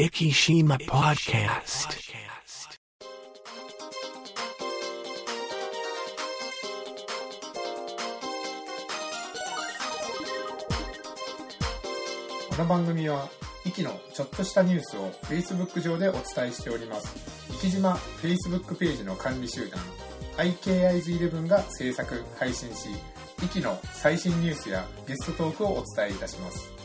Ikishima Podcast. この番組は、イキのちょっとしたニュースを Facebook 上でお伝えしております。生島 Facebook ページの管理集団、IKIs11 が制作、配信し、イキの最新ニュースやゲストトークをお伝えいたします。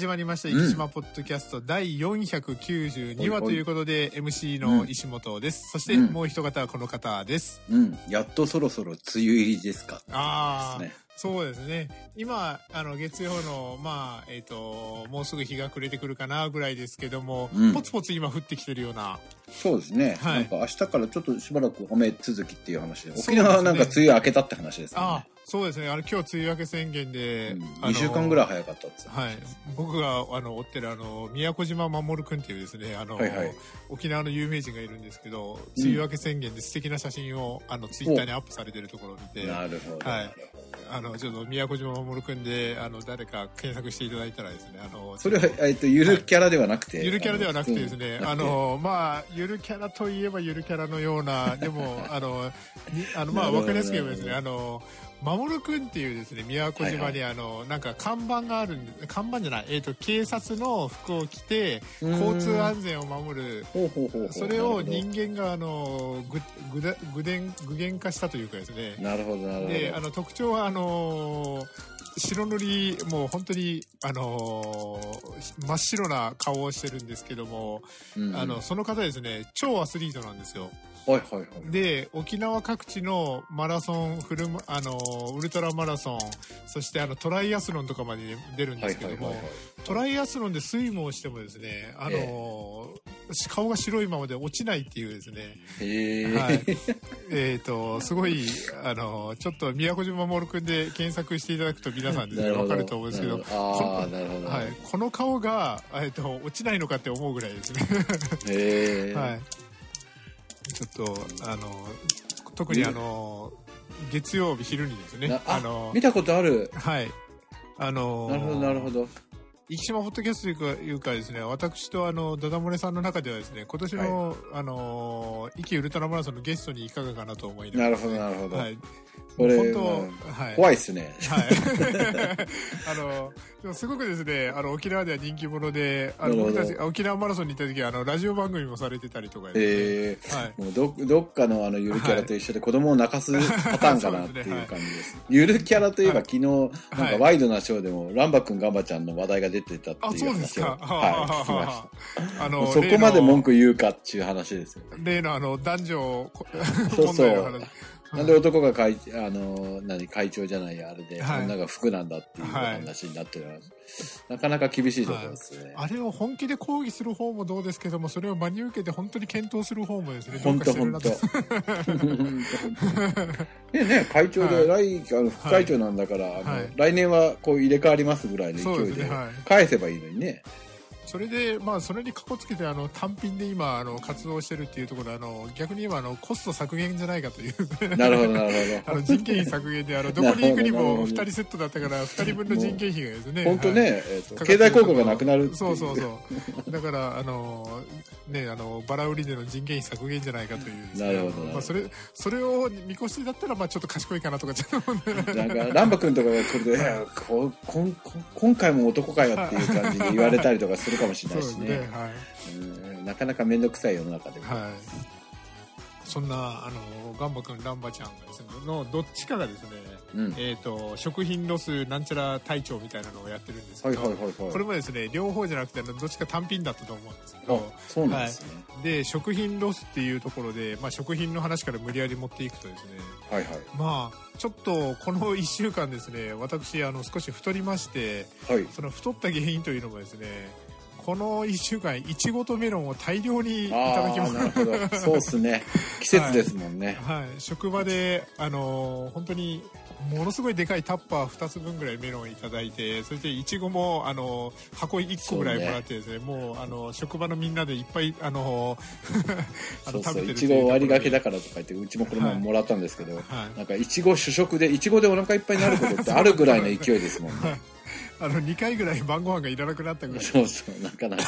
始まりました。生島ポッドキャスト第492話ということで、MC の石本です。そしてうんもう一方はこの方です。うん、やっとそろそろ梅雨入りですか？ああ、ですねそうですね。今、あの、月曜の、まあ、えっ、と、もうすぐ日が暮れてくるかなぐらいですけども、うんポツポツ今降ってきてるような。そうですね。はいなんか明日からちょっとしばらく雨続きっていう話で、そうです沖縄はなんか梅雨明けたって話ですああね。、そうですね。あの、今日梅雨明け宣言で、あの2週間ぐらい早かったっはい。僕が、あの、追ってる、あの、宮古島守くんっていうですね、あの、はいはい。沖縄の有名人がいるんですけど、梅雨明け宣言で素敵な写真を、あの、ツイッターにアップされてるところを見て、なるほど。はい。あの、ちょっと宮古島守くんで、あの、誰か検索していただいたらですね、あの、それは、えっと、ゆるキャラではなくて？ゆるキャラではなくてですね、ああの、の、まあ、ゆるキャラといえばゆるキャラのような、でも、あの、にあの、まあ、わかりやすく言えばですね、あの、守くんっていうですね、宮古島にあの、なんか看板があるんで、看板じゃない、えっ、と、警察の服を着て、うん。交通安全を守る、それを人間があの、ぐ、ぐだ、具現化したというかですね、なるほど、なるほど。で、あの、特徴は、あのー白塗り、もう本当に、あのー真っ白な顔をしてるんですけども、うん。あの、その方ですね、超アスリートなんですよ。はいはいはい。で、沖縄各地のマラソン、フルマ、あのーウルトラマラソン、そしてあの、トライアスロンとかまで出るんですけども、トライアスロンでスイムをしてもですね、あのー顔が白いままで落ちないっていうですね、へえ。はい。えっ、と、すごい、あの、ちょっと宮古島守くんで検索していただくと皆さんですね、わかると思うんですけど、なるほどああ、なるほど。はい。この顔が、えっと、落ちないのかって思うぐらいですね。へえ。はい。ちょっと、あの、特にあの、月曜日昼にですねな、あの、見たことある。はい。あの、なるほど、なるほど。生島ホットキャストというかいうかですね、私とあの、ダダ漏れさんの中ではですね、今年の、あの、イキウルトラマラソンのゲストにいかがかなと思いながらなるほど、なるほど。はい。これ本当、うんはい。怖いっすね。はい。あの、でもすごくですね、あの、沖縄では人気者で、あの、僕たち、あ沖縄マラソンに行った時は、あの、ラジオ番組もされてたりとかですね、へえ。はい。もうどどっかのあのゆるキャラと一緒で子供を泣かすパターンかなっていう感じです。ゆるキャラといえばはい昨日なんかワイドなショーでもランバくんガンバちゃんの話題が出てたってあ、いうそうですか。話をはい聞きました。あの、そこまで文句句言うかっていう話ですよ。例のあの、男女こそう問題の話。なんで男が会あの何会長じゃないあれで、はい。女が服なんだっていう話になってる、なかなか厳しいところですね。あれを本気で抗議する方もどうですけども、それを真に受けて本当に検討する方もですね、どう本かし当てる本な当。と。ねね会長で、は来あの副会長なんだから、あのはい。来年はこう入れ替わりますぐらいのそう勢いでですねはい。返せばいいのにね。それで、まあ、それにかこつけて、あの、単品で今、あの、活動してるっていうところで、あの、逆に今、あの、コスト削減じゃないかという。なるほどなる あほの人件費削減で、あの、どこに行くにもなるほど2人セットだったから、2人分の人件費がですね。ど。本当はいね、えーと経済効果がなくなる。そうそうそう。だから、あの、ね、あの、バラ売りでの人件費削減じゃないかというね、なるほどまあ、それ、それを見越してだったら、まあ、ちょっと賢いかなとか、ちょっと。なんか、ランバ君とかが来ると、いやここん今回も男かよっていう感じで言われたりとかするかもしれないしね。そうですね、はい。うんなかなか面倒くさい世の中でも。はい。そんな、あの、ガンバくん、ランバちゃんがですね、の、どっちかがですね、うん。えっ、と、食品ロスなんちゃら隊長みたいなのをやってるんですけど、はいはいはいはい。これもですね、両方じゃなくて、どっちか単品だったと思うんですけあど、そうなんですね。で、食品ロスっていうところで、まあ、食品の話から無理やり持っていくとですね、はいはい。まあ、ちょっとこの1週間ですね、私、あの、少し太りまして、はい。その太った原因というのもですね、この1週間、いちごとメロンを大量にいただきました。なるほど。そうっすね。季節ですもんね。はい、職場で、あのー本当にものすごいでかいタッパー2つ分ぐらいメロンいただいてそれでいちごも、あのー箱1個ぐらいもらってですねもう、あのー職場のみんなでいっぱい、あのー あのそうそう、るいちご割りがけだかからとか言って、うちもこの前もらったんですけど、はいなんかいちご主食で、いちごでお腹いっぱいになることってあるぐらいの勢いですもんね。あの、2回ぐらい晩ご飯がいらなくなったぐらい。そうそう、なかなか。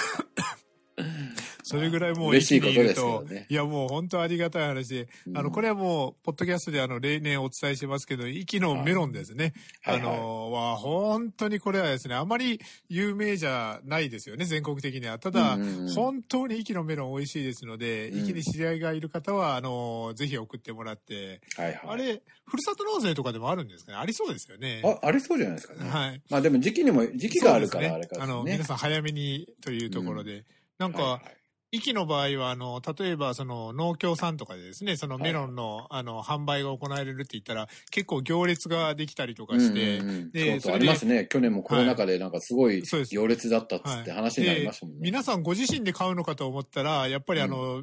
それぐらいもう嬉しいことですよねいやもう本当ありがたい話で、うんあの、これはもう、ポッドキャストであの、例年お伝えしてますけど、息のメロンですね。はいあの、は、本当にこれはですね、あまり有名じゃないですよね、全国的には。ただ、うんうんうん本当に息のメロン美味しいですので、うん息に知り合いがいる方は、あの、ぜひ送ってもらって、はいはい。あれ、ふるさと納税とかでもあるんですかね？ありそうですよね。あ、ありそうじゃないですかね。はい。まあでも時期にも、時期があるからそうですねあの。皆さん早めにというところで、なんか、はいはい息の場合は、あの、例えば、その、農協さんとかでですね、そのメロンの、あの、販売が行われるって言ったら、結構行列ができたりとかして、うんうん。うんでそうありますね。去年もコロナ禍でなんかすごいそうです。行列だったっつってはい話になりましたもんね。で皆さんご自身で買うのかと思ったら、やっぱりあの、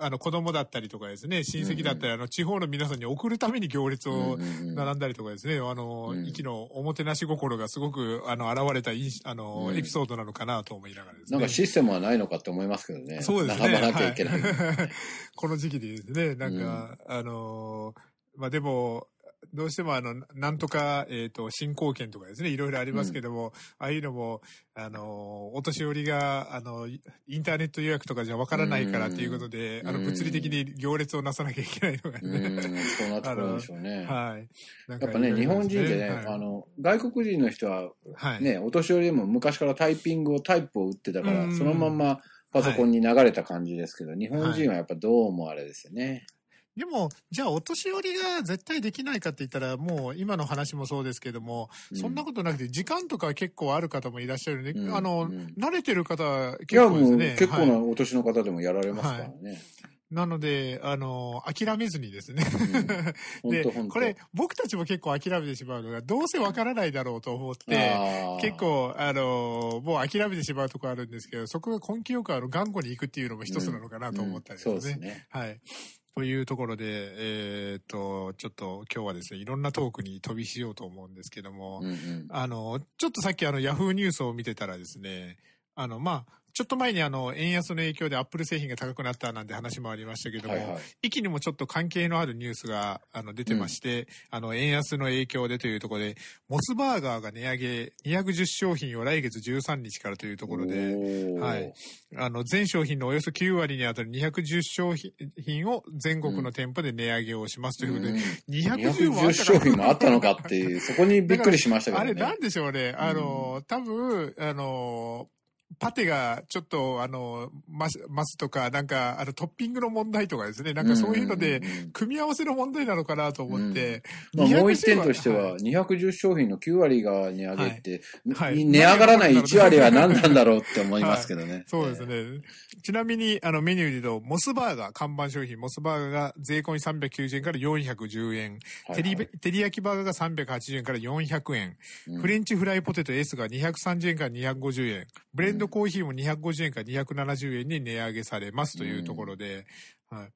あの、子供だったりとかですね、親戚だったり、あの、地方の皆さんに送るために行列を並んだりとかですね、あの、うん息のおもてなし心がすごく、あの、現れたいい、あの、うんエピソードなのかなと思いながらですね。なんかシステムはないのかって思いますけどね。そうですね。並ばなきゃいけない。はい この時期でですね、なんか、あのーまあ、でも、どうしてもあの、なんとか、えっ、と、進行権とかですね、いろいろありますけども、ああいうのも、あのーお年寄りが、あの、インターネット予約とかじゃわからないからっていうことで、うんあの、物理的に行列をなさなきゃいけないのがうん、ね。そうなってくるんでしょうね。はい。やっぱね、日本人でね、はいあの、外国人の人ははい。ね、お年寄りでも昔からタイピングをタイプを打ってたから、うんそのまんまパソコンに流れた感じですけど、日本人はやっぱどうもあれですよね。でも、じゃあ、お年寄りが絶対できないかって言ったら、もう今の話もそうですけども、うんそんなことなくて、時間とか結構ある方もいらっしゃるね。うんあの、うん慣れてる方は結構ですね。結構なはいお年の方でもやられますからね。なので、あの、諦めずにですね。で。これ、僕たちも結構諦めてしまうのが、どうせわからないだろうと思って、結構、あの、もう諦めてしまうところあるんですけど、そこが根気よくあの、頑固に行くっていうのも一つなのかなと思ったりですね。うんそうですね。はい。というところで、えーっと、ちょっと今日はですね、いろんなトークに飛びしようと思うんですけども、うんうん。あの、ちょっとさっきあの、ヤフーニュースを見てたらですね、あの、まあ、ちょっと前にあの、円安の影響でアップル製品が高くなったなんて話もありましたけども、はいはい。息にもちょっと関係のあるニュースがあの出てまして、あの、円安の影響でというところで、モスバーガーが値上げ210商品を来月13日からというところで、はい。あの、全商品のおよそ9割にあたる210商品を全国の店舗で値上げをしますということで、210もあ210ったか商品もあったのかっていう、そこにびっくりしましたけどね。あれなんでしょうね。あの、多分、あの、パテがちょっと、あの、マスマスとか、なんか、あの、トッピングの問題とかですね。なんかそういうので、んんうん組み合わせの問題なのかなと思って。まあ、210もう一点としては、はい210商品の9割が値上げって、はいはい値上がらない 1割は何なんだろうって思いますけどね。そうですね。ちなみに、あの、メニューで言うと、モスバーガー、看板商品、モスバーガーが税込み390円から410円。はいはい照り、照り焼きバーガーが380円から400円。うんフレンチフライポテト S が230円から250円。ブレンドコーヒーも250円から270円に値上げされますというところで、はい。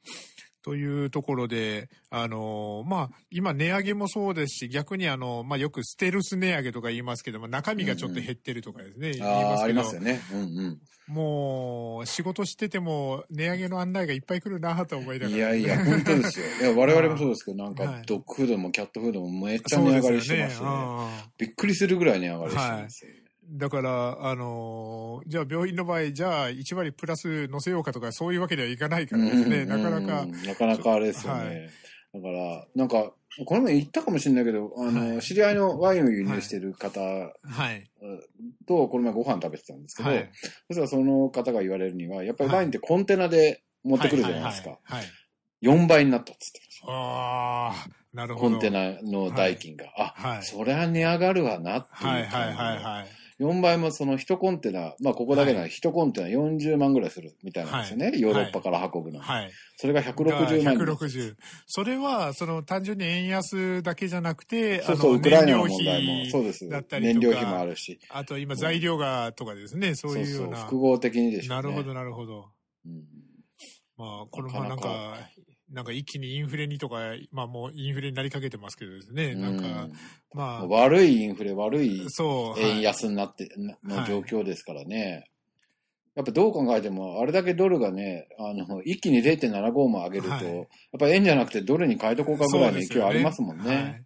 というところで、あのーまあ、今値上げもそうですし、逆にあの、まあ、よくステルス値上げとか言いますけども、中身がちょっと減ってるとかですね、言いああ、ますけどありますよね。うんもう、仕事してても、値上げの案内がいっぱい来るなと思いなうん。がら。いやいや、本当ですよ。いや、我々もそうですけど、なんはい、かドッグフードもキャットフードもめっちゃ値上がりしてますよね。ああびっくりするぐらい値上がりしてますよね。だから、あのーじゃあ病院の場合、じゃあ1割プラス乗せようかとか、そういうわけにはいかないからですね、うんなかなかうん、なかなかあれですよね。はいだから、なんか、この前言ったかもしれないけど、あの、はい知り合いのワインを輸入してる方はい。と、この前ご飯食べてたんですけど、はい。そしたらその方が言われるには、やっぱりワインってコンテナで持ってくるじゃないですか。はい。はいはい4倍になったっつってました。ああ、なるほど。コンテナの代金が。あ、はいそりゃ値上がるわなっていうはいはい。はいはい。4倍もその1コンテナ、まあここだけなら1コンテナ40万ぐらいするみたいなんですよね。はいヨーロッパから運ぶの。はい。それが160万に160。それは、その単純に円安だけじゃなくて、そうそう、ウクライナの問題も、費そうです。だったり燃料費もあるし。あと今材料がとかですね、そういうような。複合的にでしょうね。なるほどなるほど。うん。まあ、このままなんなかなんか一気にインフレにとか、まあもうインフレになりかけてますけどですね、なんか、うんま悪いインフレ、悪いあ、そう。円はい安になって、の状況ですからね。やっぱどう考えても、あれだけドルがね、あの、一気に0.75も上げると、はいやっぱ円じゃなくてドルに変えとこうかぐらいの勢いありますもんね。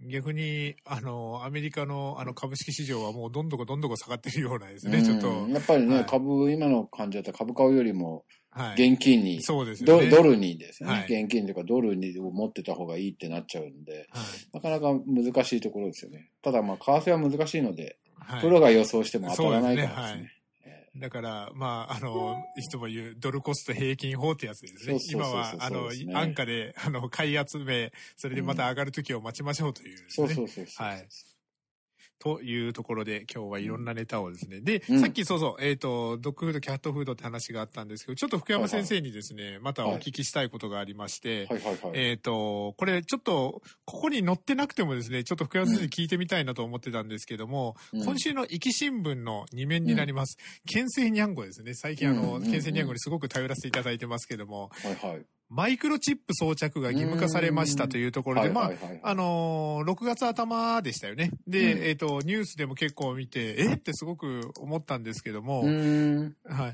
逆に、あの、アメリカのあの株式市場はもうどんどこどんどこ下がってるようなですね、ちょっとうん。やっぱりね、はい株、今の感じだったら株買うよりも、はい。現金に、そうですね。ドルにですね、はい現金とかドルにを持ってた方がいいってなっちゃうんで、はいなかなか難しいところですよね。ただまあ、為替は難しいので、はいプロが予想しても当たらないからですね。だから、まあ、あの、いつも言うドルコスト平均法ってやつですね。そうそうそうそう今は、あのね、安価で、あの、買い集め、それでまた上がる時を待ちましょうというですそうね。そうそうそう。はいというところで、今日はいろんなネタをですね。で、うんさっきそうそう、えっ、と、ドッグフード、キャットフードって話があったんですけど、ちょっと福山先生にですね、またお聞きしたいことがありまして、はいはいはい。えっ、と、これちょっと、ここに載ってなくてもですね、ちょっと福山先生に聞いてみたいなと思ってたんですけども、うん今週の壱岐新聞の2面になります。県政にゃんこですね。最近あの、うんうんうん県政にゃんこにすごく頼らせていただいてますけども、はいはい。マイクロチップ装着が義務化されましたというところで、まあはい、はいはいあのー6月頭でしたよね。で、うんえっ、と、ニュースでも結構見て、え？ってすごく思ったんですけども。はい。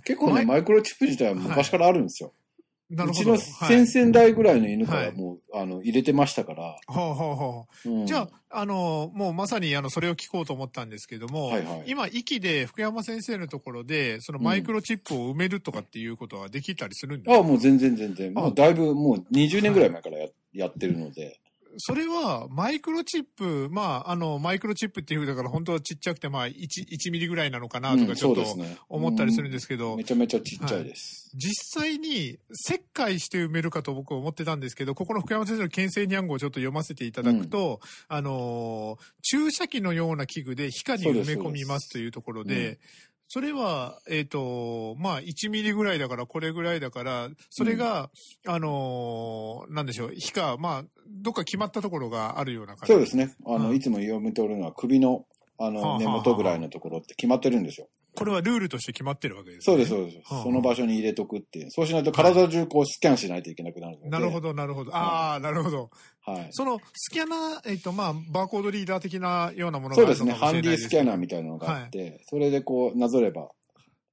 結構ね、マイクロチップ自体は昔からあるんですよ。なるほど。うちのはい先々代ぐらいの犬かはいらもう、あの、入れてましたから。ほうほうほう。うんじゃあ、あの、もうまさにあの、それを聞こうと思ったんですけども、はいはい今、息で福山先生のところで、そのマイクロチップを埋めるとかっていうことはできたりするんですか、ああ、もう全然全然。あもうだいぶ、もう20年ぐらい前からや,、やってるので。それは、マイクロチップ、まあ、あの、マイクロチップっていうだから、本当はちっちゃくて、まあ、1、1ミリぐらいなのかなとうんか、ちょっと思ったりするんですけど、めちゃめちゃちっちゃいです。実際に切開して埋めるかと僕は思ってたんですけど、ここの福山先生の県政に暗号をちょっと読ませていただくと、あのー注射器のような器具で皮下に埋め込みますというところで、ですそれは、えっ、と、まあ、1ミリぐらいだから、これぐらいだから、それが、あのーなんでしょう、皮下、まあ、どっか決まったところがあるような感じ。そうですね。あの、はいいつも読み取るのは首の、あの、根元ぐらいのところって決まってるんですよ。これはルールとして決まってるわけです、ね。そうです、そうです。はあその場所に入れとくっていう。そうしないと体中こうスキャンしないといけなくなるので。なるほ。ど、なるほど。ああ、なるほど。はい。そのスキャナー、えっ、と、まあ、バーコードリーダー的なようなものがそうですね。ハンディスキャナーみたいなのがあって、それでこうなぞれば、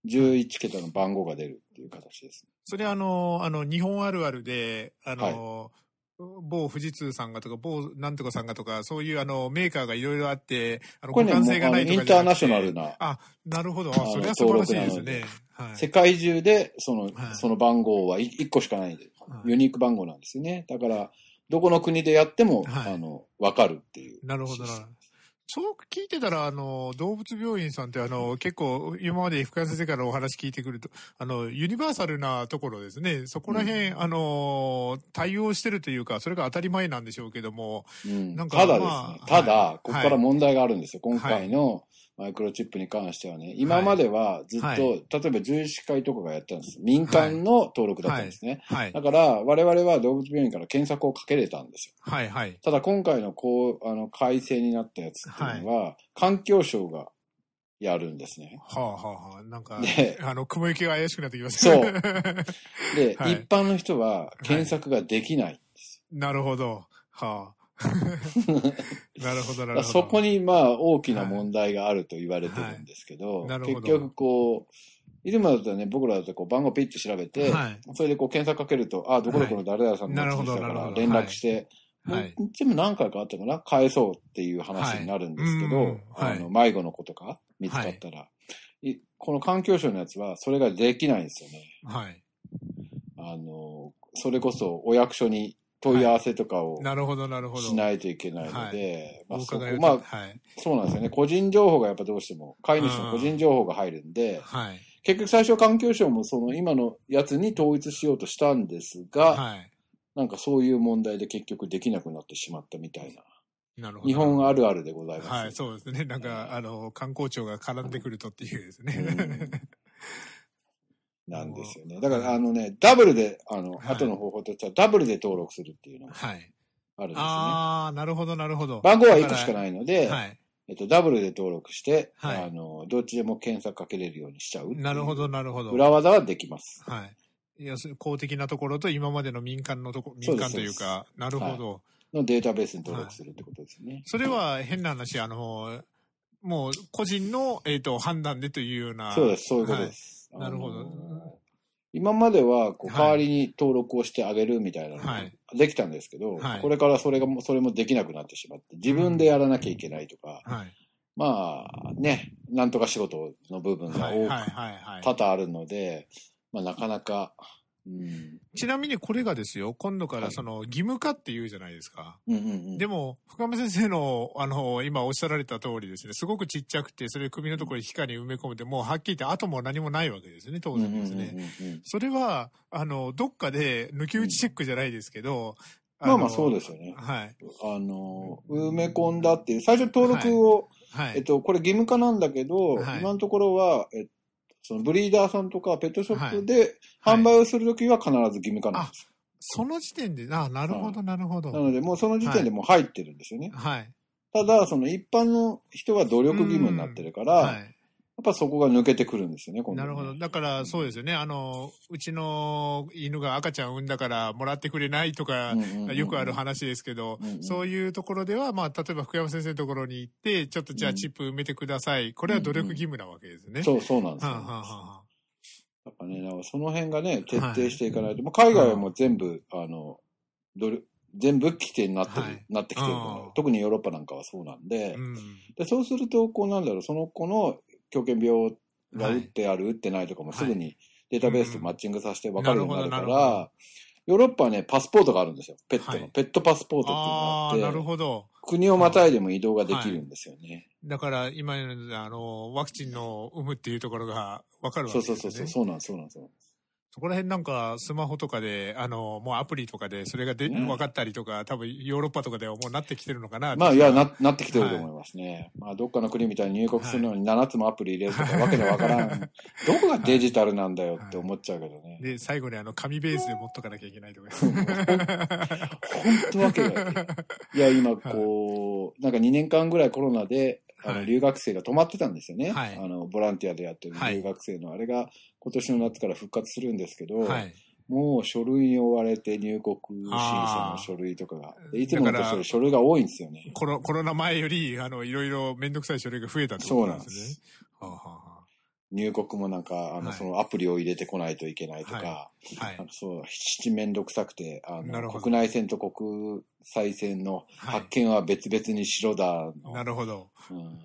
11桁の番号が出るっていう形です。それあの、あの、日本あるあるで、あの、某富士通さんがとか、某なんとかさんがとか、そういうあの、メーカーがいろいろあって、あの、これね、互換性がないとかインターナショナルな、あ、なるほど。あ、それは素晴らしいですね。はい。世界中でその、はいその番号は1個しかないんで、はいユニーク番号なんですよね。だから、どこの国でやっても、はいあの、わかるっていう。なるほどな。そう聞いてたら、あの、動物病院さんって、あの、結構、今まで福山先生からお話聞いてくると、あの、ユニバーサルなところですね。そこら辺、あの、対応してるというか、それが当たり前なんでしょうけども、うんなんかただですね、まあただ、はいここから問題があるんですよ。今回のマイクロチップに関してはね、今まではずっと、はい例えば獣医師会とかがやったんです。民間の登録だったんですね。はいだ。から、我々は動物病院から検索をかけれたんですよ。はい、はい。ただ今回のこう、あの、改正になったやつっていうのは、環境省がやるんですね。はあ、はあ、はあ、なんかで、あの、雲行きが怪しくなってきますそうね で、はい一般の人は検索ができない。なるほど。はあ。なるほど、なるほど。そこにまあ大きな問題があると言われてるんですけど、はい。なるほど。結局こう、いつもだったらね、僕らだとこう番号ピッと調べて、はい。それでこう検索かけると、あ、どこどこの誰々さんのやたから連絡して、はい。もうでも何回かあったかな返そうっていう話になるんですけど、あの迷子の子とか見つかったら、いこの環境省のやつはそれができないんですよね。はい。あの、それこそお役所に問い合わせとかをなるほど、なるほど。しないといけないので、まあおそこまあはい。そうなんですよね。個人情報がやっぱどうしても、飼い主の個人情報が入るんで、はい。結局最初環境省もその今のやつに統一しようとしたんですが、はい。なんかそういう問題で結局できなくなってしまったみたいな。なるほど。日本あるあるでございます。はい、そうですね。なんか、あの、観光庁が絡んでくるとっていうですうんね。なんですよね。だからあのね、ダブルで、あの、はい後の方法としてはダブルで登録するっていうのがはい。あるんですね。ああ、なるほど、なるほど。番号は1個しかいないので、はい。えっと、ダブルで登録して、はいあの、どっちでも検索かけれるようにしちゃうなるほど、なるほど。裏技はできます。はい。要するに公的なところと今までの民間のとこ、民間というか、なるほど。のデータベースに登録するってことですね。それは変な話、あの、もう個人の、えっ、と、判断でというような。そうです、そういうことです。はいなるほど。今までは、こう、はい。代わりに登録をしてあげるみたいなのがはい。できたんですけど、はい。これからそれがも、それもできなくなってしまって、自分でやらなきゃいけないとか、はい。まあね、なんとか仕事の部分が多く。多々あるので、まあなかなか、うん、ちなみにこれがですよ、今度かはいらその義務化って言うじゃないですか。うんうんうん。でも、深山先生の、あの、今おっしゃられた通りですね、すごくちっちゃくて、それ首のところに皮下に埋め込むて、もうはっきり言って後も何もないわけですね、当うんうんうん然ですね。うんそれは、あの、どっかで抜き打ちチェックじゃないですけど、まあまあそうですよねはい。あの、埋め込んだっていう、最初登録を、はい。えっと、これ義務化なんだけど、はい今のところは、えっと、そのブリーダーさんとかペットショップで販売をするときは必ず義務化なんです。その時点で、あ、なるほど、なるほど。なので、もうその時点でもう入ってるんですよね。はい。ただ、その一般の人は努力義務になってるから、はやっぱそこが抜けてくるんですよね、ねなるほど。だから、そうですよね。あの、うちの犬が赤ちゃん産んだからもらってくれないとか、うんうんうんうんよくある話ですけど、うんうんそういうところでは、まあ、例えば福山先生のところに行って、ちょっとじゃあチップ埋めてください。これは努力義務なわけですね。そう、そうなんですよ。はあ、はあはやっぱね、なんかその辺がね、徹底していかないと、もう海外はもう全部、あの、どれ全部規定になってる、はいなってきてる特にヨーロッパなんかはそうなんで、あうん。でそうすると、こうなんだろう、その子の狂犬病が打ってある、打ってないとかもすぐにデータベースとマッチングさせて分かるようになるから、ヨーロッパはね、パスポートがあるんですよ。ペットの。はいペットパスポートっていうのあがああ、なるって、ほど。国をまたいでも移動ができるんですよね。だから、今の、あの、ワクチンの有無っていうところが分かるわそうけですよね。そうそうそう、そうそうなんです。そうなんですそこら辺なんか、スマホとかで、あの、もうアプリとかで、それがで、うん分かったりとか、多分ヨーロッパとかではもうなってきてるのかな。まあ、いや、な、なってきてると思いますね。まあ、どっかの国みたいに入国するのに7つもアプリ入れるとか、わけでわからん。どこがデジタルなんだよって思っちゃうけどね。で、最後にあの、紙ベースで持っとかなきゃいけないとか。本当わけが。いや、今、こう、なんか2年間ぐらいコロナで、あの、はい留学生が止まってたんですよね。はいあの、ボランティアでやってるはい留学生の、あれが今年の夏から復活するんですけど、はい。もう書類に追われて入国審査の書類とかが。でいつもとそれ書類が多いんですよね。コロコロナ前より、あの、いろいろめんどくさい書類が増えたってことなんですね。はあはあは入国もなんか、あの、はいそのアプリを入れてこないといけないとか、ははいあのそう、七面倒くさくて、あの、国内線と国際線のはい発見は別々にしろだの。なるほど。うん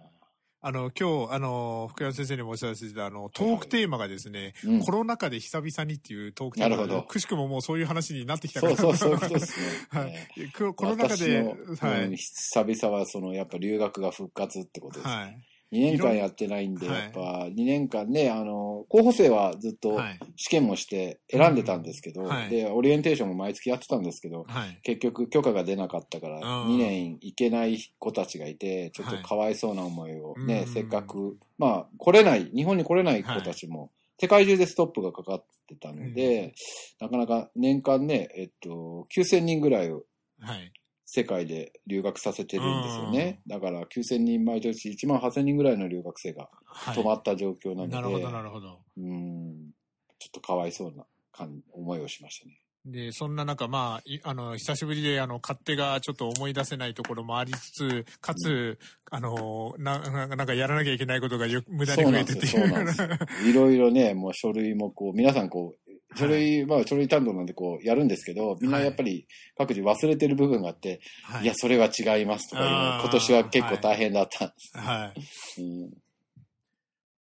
あの、今日、あの、福山先生にもおっしゃらせてた、あの、トークテーマがですね、うんコロナ禍で久々にっていうトークテーマで、なるほどくしくももうそういう話になってきたかそうら。そう、そういうことですね。はいねココロナ禍で、私のうんはい。久々はその、やっぱ留学が復活ってことです。はい。2年間やってないんで、やっぱ2年間ね、あの、候補生はずっとはい。試験もして選んでたんですけど、で、オリエンテーションも毎月やってたんですけど、はい。結局許可が出なかったから、うん。2年行けない子たちがいて、ちょっとかわいそうな思いをね、うん。せっかく、まあ、来れない、日本に来れない子たちも、世界中でストップがかかってたので、なかなか年間ね、えっと、9000人ぐらいをはい。世界で留学させてるんですよね。だから9000人毎年1万8000人ぐらいの留学生がはい。止まった状況なので、なるほど、なるほど。うん、ちょっとかわいそうな感思いをしましたね。で、そんな中、まあ、いあの、久しぶりで、あの、勝手がちょっと思い出せないところもありつつ、かつ、あの、な、ななんかやらなきゃいけないことがよ無駄に増えてっていう。ですよそうなんですよ いろいろね、もう書類もこう、皆さんこう、書類、まあ書類担当なんでこう、やるんですけど、みんなやっぱり各自忘れてる部分があって、、はいや、それは違いますとか今年は結構大変だったんです。はい。うん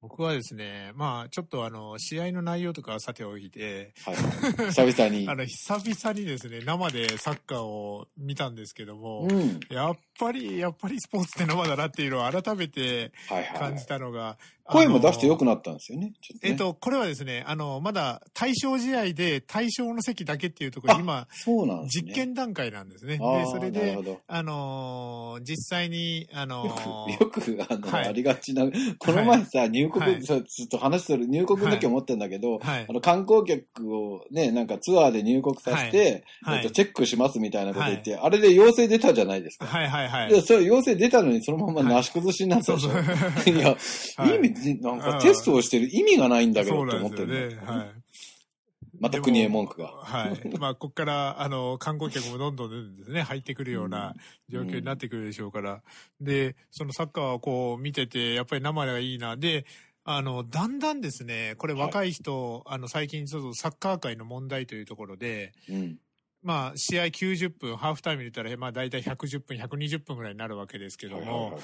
僕はですね、まあ、ちょっとあの、試合の内容とかはさておいて、はい。久々にあ。の、久々にですね、生でサッカーを見たんですけども、うん。やっぱり、やっぱりスポーツって生だなっていうのを改めてはいはい感じ。たのが、声も出してよくななったんですよね。っとね。えっと、これはですね、あの、まだ対象試合で対象の席だけっていうところ、あ今、そうなんね。実験段階なんですね。で、それでなるほ、ど。あのー実際に、あのーよく、よく、あの、はい。ありがちな、この前さ、入国、はい。ちょっと話する、入国の時思ってんだけど、はい。あの、観光客をね、なんかツアーで入国させて、はい。えっとチェックしますみたいなこと言って、あれで陽性出たじゃないですか。はい。はい。はい。で、それ陽性出たのにそのままなし崩しになったでしょ。そうそう。い、や、はい。意味、なんかテストをしてる意味がないんだけどって思ってるね。はい。また国へ文句が。はい。まあ、ここから、あの、観光客もどんどんですね、入ってくるような状況になってくるでしょうから。で、そのサッカーをこう見てて、やっぱり生がいいな。で、あの、だんだんですね、これ若い人、あの、最近ちょっとサッカー界の問題というところで、うん。まあ、試合90分、ハーフタイム入れたら、まあ、大体110分、120分ぐらいになるわけですけどもはいはいはいはい、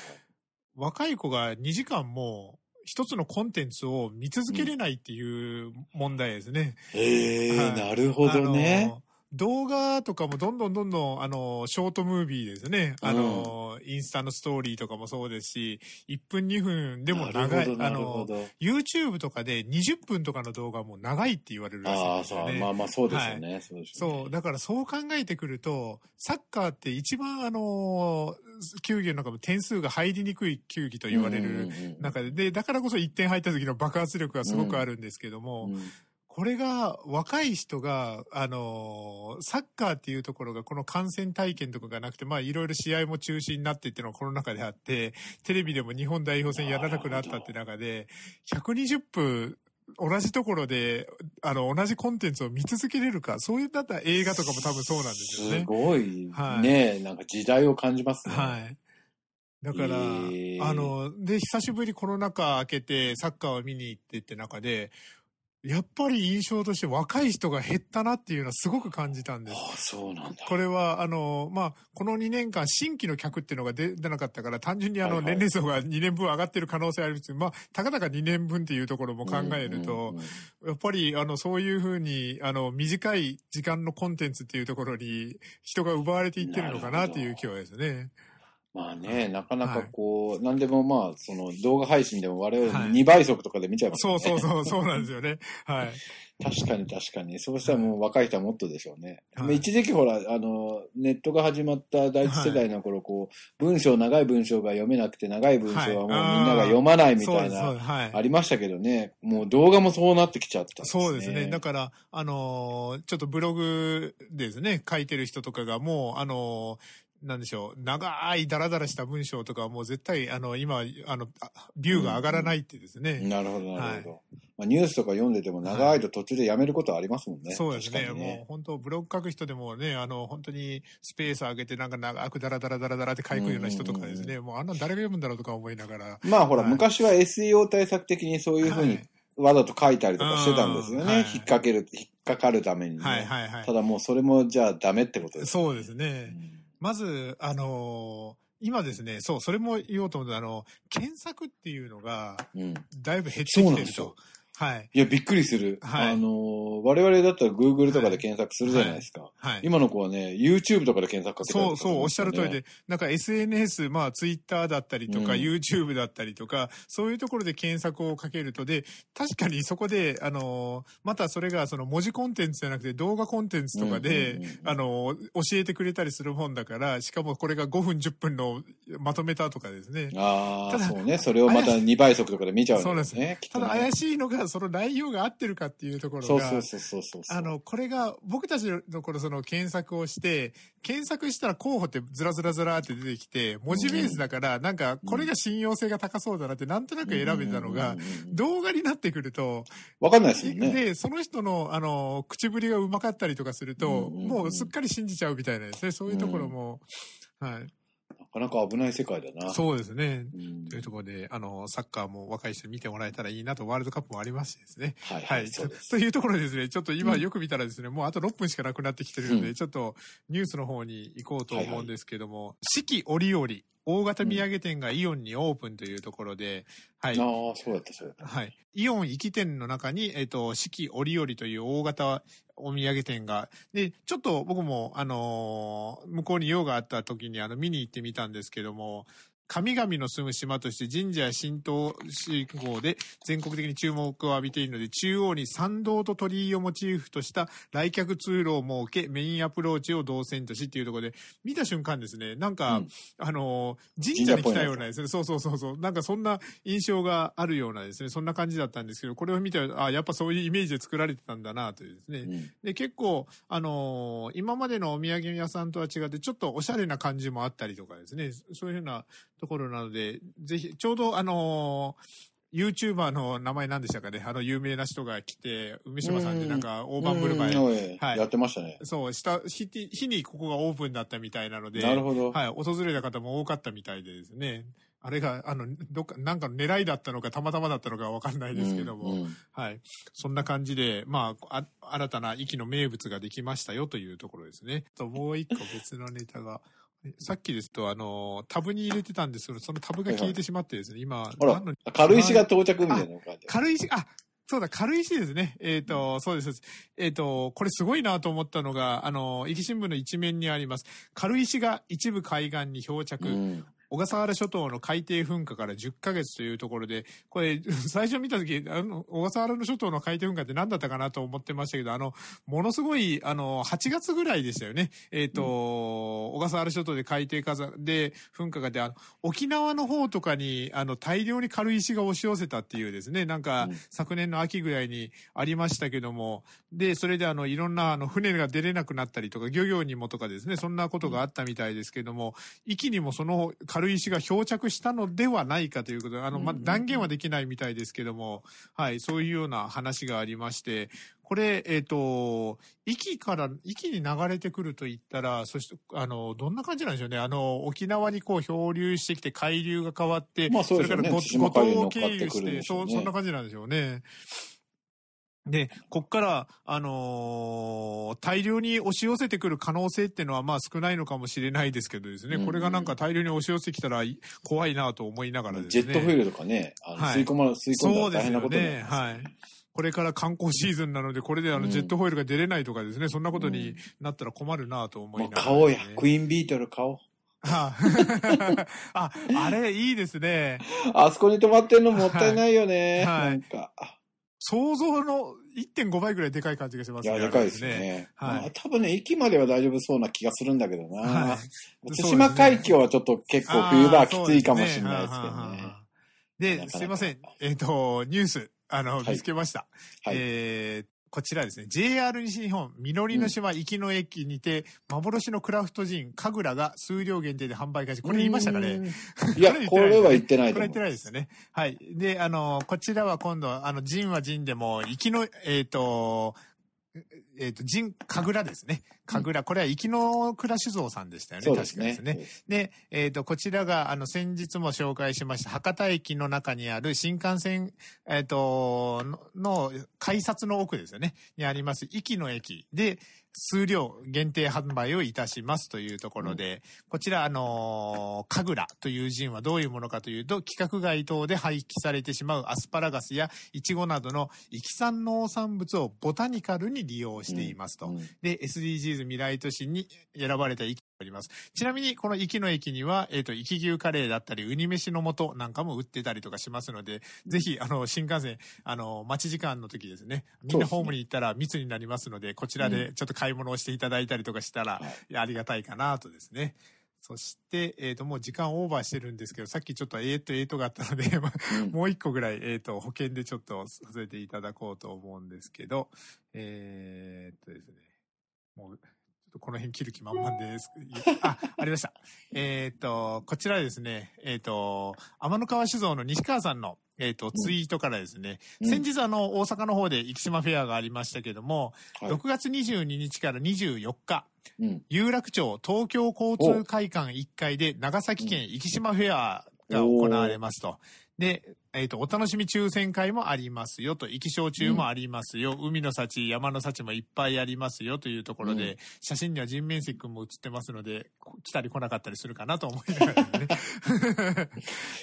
若い子が2時間も、一つのコンテンツを見続けれないっていう問題ですね。へえ、はいなるほどね。動画とかもどんどんどんどん、あの、ショートムービーですね。あの、インスタのストーリーとかもそうですし、1分2分でも長い。あの、ど。YouTube とかで20分とかの動画も長いって言われるらしいああ、んですよね。そう、まあまあそうですよね。そうですよねそう、だからそう考えてくると、サッカーって一番あの、球技の中も点数が入りにくい球技と言われうんるうんうん中で、で、だからこそ1点入った時の爆発力がすごくあるんですけども、うんこれが若い人が、あのサッカーっていうところがこの観戦体験とかがなくて、まあいろいろ試合も中止になってっていうのはこの中であって、テレビでも日本代表戦やらなくなったって中で、120分、同じところで、あの、同じコンテンツを見続けれるか、そういった映画とかも多分そうなんですよすね。ごいはいね、なんか時代を感じますね。はい。だから、へーあの、で、久しぶりコロナ禍明けてサッカーを見に行ってって中で、やっぱり印象として若い人が減ったなっていうのはすごく感じたんです。ああ、そうなんだ。これは、あの、まあ、この2年間、新規の客っていうのが出出なかったから、単純にあの、年齢層が2年分上がってる可能性ありますけど、まあ、たかだか2年分っていうところも考えると、やっぱり、あの、そういうふうに、あの、短い時間のコンテンツっていうところに、人が奪われていってるのかなっていう気はですね。まあね、なかなかこう、なんでもまあ、その動画配信でも我々はい2倍速とかで見ちゃいますそうよね。そうそう、そうなんですよね。はい。確かに確かに。そうしたらもう若い人はもっとでしょうね。はい一時期ほら、あの、ネットが始まった第一世代の頃、こう、文章、長い文章が読めなくて、長い文章はもうみんはいなが読まないみたいな。ありましたけどね。もう動画もそうなってきちゃったんそうですね。だかから、あのーちょっとブログですね、書いてる人とかがもう、あのーなんでしょう、長いダラダラした文章とかはもう絶対、あの、今、あの、あビューが上がらないってですね。なるほど、なるほど。まあ、ニュースとか読んでても長いと途中でやめることはありますもんね。そうですね。確かにもう本当、ブログ書く人でもね、あの、本当にスペース上げてなんか長くダラダラダラダラって書くような人とかですね、もうあんなの誰が読むんだろうとか思いながら。まあほら、はい昔は SEO 対策的にそういうふうにはいわざと書いたりとかしてたんですよね。うんはい引っ掛ける、引っかかるためにね、はいはいはいた。だもうそれもじゃあダメってことです。そうですね。うんまず、あのー今ですね、そう、それも言おうと思ったあの、検索っていうのが、うん。だいぶ減ってきてるですよと。はい。いや、びっくりする。はいあのー、我々だったら Google とかで検索するじゃないですか。はい。今の子はね、YouTube とかで検索かけたりとかそうそう、おっしゃる通りねで、なんか SNS、まあ Twitter だったりとか、うん YouTube だったりとか、そういうところで検索をかけると、で、確かにそこで、あのー、またそれがその文字コンテンツじゃなくて動画コンテンツとかであのー、教えてくれたりするもんだから、しかもこれが5分10分のまとめたとかですね。ああ、そうね。それをまた2倍速とかで見ちゃうんそうですね。ただ怪しいのが、その内容が合ってるかっていうところが、そうそうそうそう。あの、これが、僕たちの頃その検索をして、検索したら候補ってずらずらずらって出てきて、文字ベースだから、なんか、これが信用性が高そうだなって、なんとなく選べたのが動画になってくると、わかんないですもんね。で、その人の、あの、口ぶりがうまかったりとかすると、もうすっかり信じちゃうみたいなですね、そういうところも、はい。なかなか危ない世界だな。そうですね。うんというところで、あの、サッカーも若い人に見てもらえたらいいなと、ワールドカップもありますしですね。はいはい。というところでですね、ちょっと今うんよく見たらですね、もうあと6分しかなくなってきてるので、うんちょっとニュースの方に行こうと思うんですけども、四季折々、大型土産店がイオンにオープンというところで、はい。ああ、そうだった、そうだった。はい。イオン行き店の中に、えっ、と、四季折々という大型お土産店が、で、ちょっと僕も、あのー向こうに用があった時に、あの、見に行ってみたんですけども、神々の住む島として神社や神道信仰で全国的に注目を浴びているので、中央に参道と鳥居をモチーフとした来客通路を設け、メインアプローチを動線としっていうところで、見た瞬間ですね、なんか、うん。あのー神社に来たようなですね、そうそうそうそう、なんかそんな印象があるようなですね、そんな感じだったんですけど、これを見て、あ、やっぱそういうイメージで作られてたんだなというですね。うん。で、結構、あのー今までのお土産屋さんとは違って、ちょっとおしゃれな感じもあったりとかですね、そういうふうなところなので、ぜひ、ちょうどあのー YouTuber の名前なんでしたかね、あの有名な人が来て、梅島さんでなんか大盤振る舞い、はいやってましたね。そう、した日日にここがオープンだったみたいなので、なるほど。はい、訪れた方も多かったみたいでですね。あれが、あの、どっか、なんかの狙いだったのか、たまたまだったのかわかんないですけども、うんうんはい。そんな感じで、まあ、あ新たな息の名物ができましたよというところですね。と、もう一個別のネタが、えさっきですと、あの、タブに入れてたんですけど、そのタブが消えてしまってですね、今、ほら何の、軽石が到着みたいなのが書いてある軽石、あ、そうだ、軽石ですね。えっ、と、そうです。えっ、と、これすごいなと思ったのが、あの、壱岐新聞の一面にあります。軽石が一部海岸に漂着。うん小笠原諸島の海底噴火から10ヶ月というところで、これ、最初見たとき、あの、小笠原の諸島の海底噴火って何だったかなと思ってましたけど、あの、ものすごい、あの、8月ぐらいでしたよね。えっ、と、小笠原諸島で海底火山で噴火がで、あの、沖縄の方とかに、あの、大量に軽石が押し寄せたっていうですね、なんか、うん。昨年の秋ぐらいにありましたけども、で、それであの、いろんなあの、船が出れなくなったりとか、漁業にもとかですね、そんなことがあったみたいですけども、壱岐にもその軽石が漂着したのではないかということで、あの、ま断言はできないみたいですけども、はい、そういうような話がありまして、これ、えっ、と、壱岐から、壱岐に流れてくると言ったら、そして、あの、どんな感じなんでしょうね。あの、沖縄にこう漂流してきて、海流が変わって、まあそねれから五島を経由して、そそんな感じなんでしょうね。で、こっから、あのー大量に押し寄せてくる可能性っていうのは、まあ少ないのかもしれないですけどですね、うんうんこれがなんか大量に押し寄せてきたらい怖いなと思いながらですね。ジェットフィールとかね、あのはい吸い込ま、吸い込んだ大変なことになりね。ますはい。これから観光シーズンなので、これであの、うんジェットホイールが出れないとかですね、そんなことになったら困るなと思いながら、買おうや。クイーンビートル買おう。はあ、ああれ、いいですね。あそこに止まってんのもったいないよね。はいなんか。想像の1.5倍ぐらいでかい感じがしますいや、でかいです。ね。はいまあ多分ね、駅までは大丈夫そうな気がするんだけどな。はい対馬海峡はちょっと結構冬場はきついかもしれないですけどねですいません。えっ、と、ニュース、あの、はい見つけました。はい。えーこちらですね。JR 西日本、実りの島行きの駅にて、幻のクラフトジン、神楽が数量限定で販売開始。これ言いましたかね？いや、これは言ってない。これ言ってないですよね。はい。で、あの、こちらは今度、あの、ジンはジンでも、行きの、えっ、と、えっ、と、ジン、神楽ですね。神楽。これは行きの倉酒造さんでしたよね。確かです。ね。で、えっ、と、こちらが、あの、先日も紹介しました、博多駅の中にある新幹線、えっ、と、の、の改札の奥ですよね。にあります、駅の駅で、数量限定販売をいたしますというところで、こちら、あのー、神楽というジンはどういうものかというと、規格外等で廃棄されてしまうアスパラガスやイチゴなどの域産農産物をボタニカルに利用していますと。うんで、SDGs 未来都市に選ばれた駅があります。ちなみに、この駅の駅には、えっ、と、駅牛カレーだったり、ウニ飯の素なんかも売ってたりとかしますので、ぜひ、あの、新幹線、あの、待ち時間の時ですね、みんなホームに行ったら密になりますので、こちらでちょっと買い物をしていただいたりとかしたら、ありがたいかなとですね。そして、えっ、と、もう時間オーバーしてるんですけど、さっきちょっとえーとえーとがあったので、もう一個ぐらい、えっ、と、保険でちょっとさせていただこうと思うんですけど、えーっとですね、もう、この辺切る気満々です。あ、ありました。えーっと、こちらですね、えーっと、天の川酒造の西川さんの、えーっと、ツイートからですね、うん先日あの、大阪の方で生島フェアがありましたけども、はい6月22日から24日、うん。有楽町東京交通会館1階で長崎県生島フェアが行われますと。で、えっ、と、お楽しみ抽選会もありますよと、生き焼酎もありますよ、海の幸、山の幸もいっぱいありますよというところで、うん写真には人面石君も写ってますので、こ来たり来なかったりするかなと思いながらね。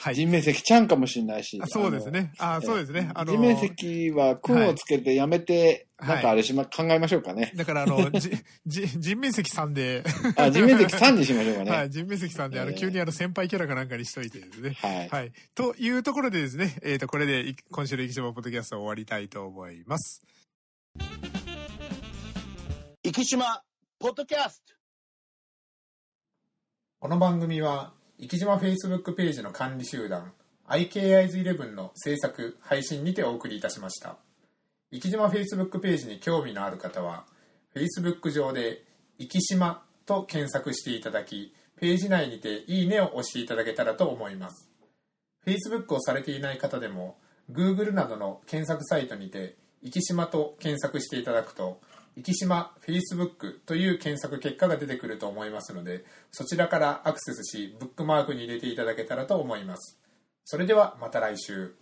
はい。人面石ちゃんかもしれないし。あそうですね。あそうですね。あの人面石は訓をつけてやめて、はいなんかあれしま、考えましょうかね。だから、あの、じ、じ、人面石さんで、あ、人面石3にしましょうかね。はい、人面石さんで、あの、えー急にあの、先輩キャラかなんかにしといてですね。はい。はい。というところでですね、えっ、と、これでい今週の生島ポッドキャストを終わりたいと思います。生島ポッドキャストこの番組は、生島 Facebook ページの管理集団、IKIs11 の制作、配信にてお送りいたしました。生島 Facebook ページに興味のある方は、Facebook 上で、生島と検索していただき、ページ内にていいねを押していただけたらと思います。Facebook をされていない方でも、Google などの検索サイトにて、生島と検索していただくと、生島 Facebook という検索結果が出てくると思いますので、そちらからアクセスし、ブックマークに入れていただけたらと思います。それではまた来週。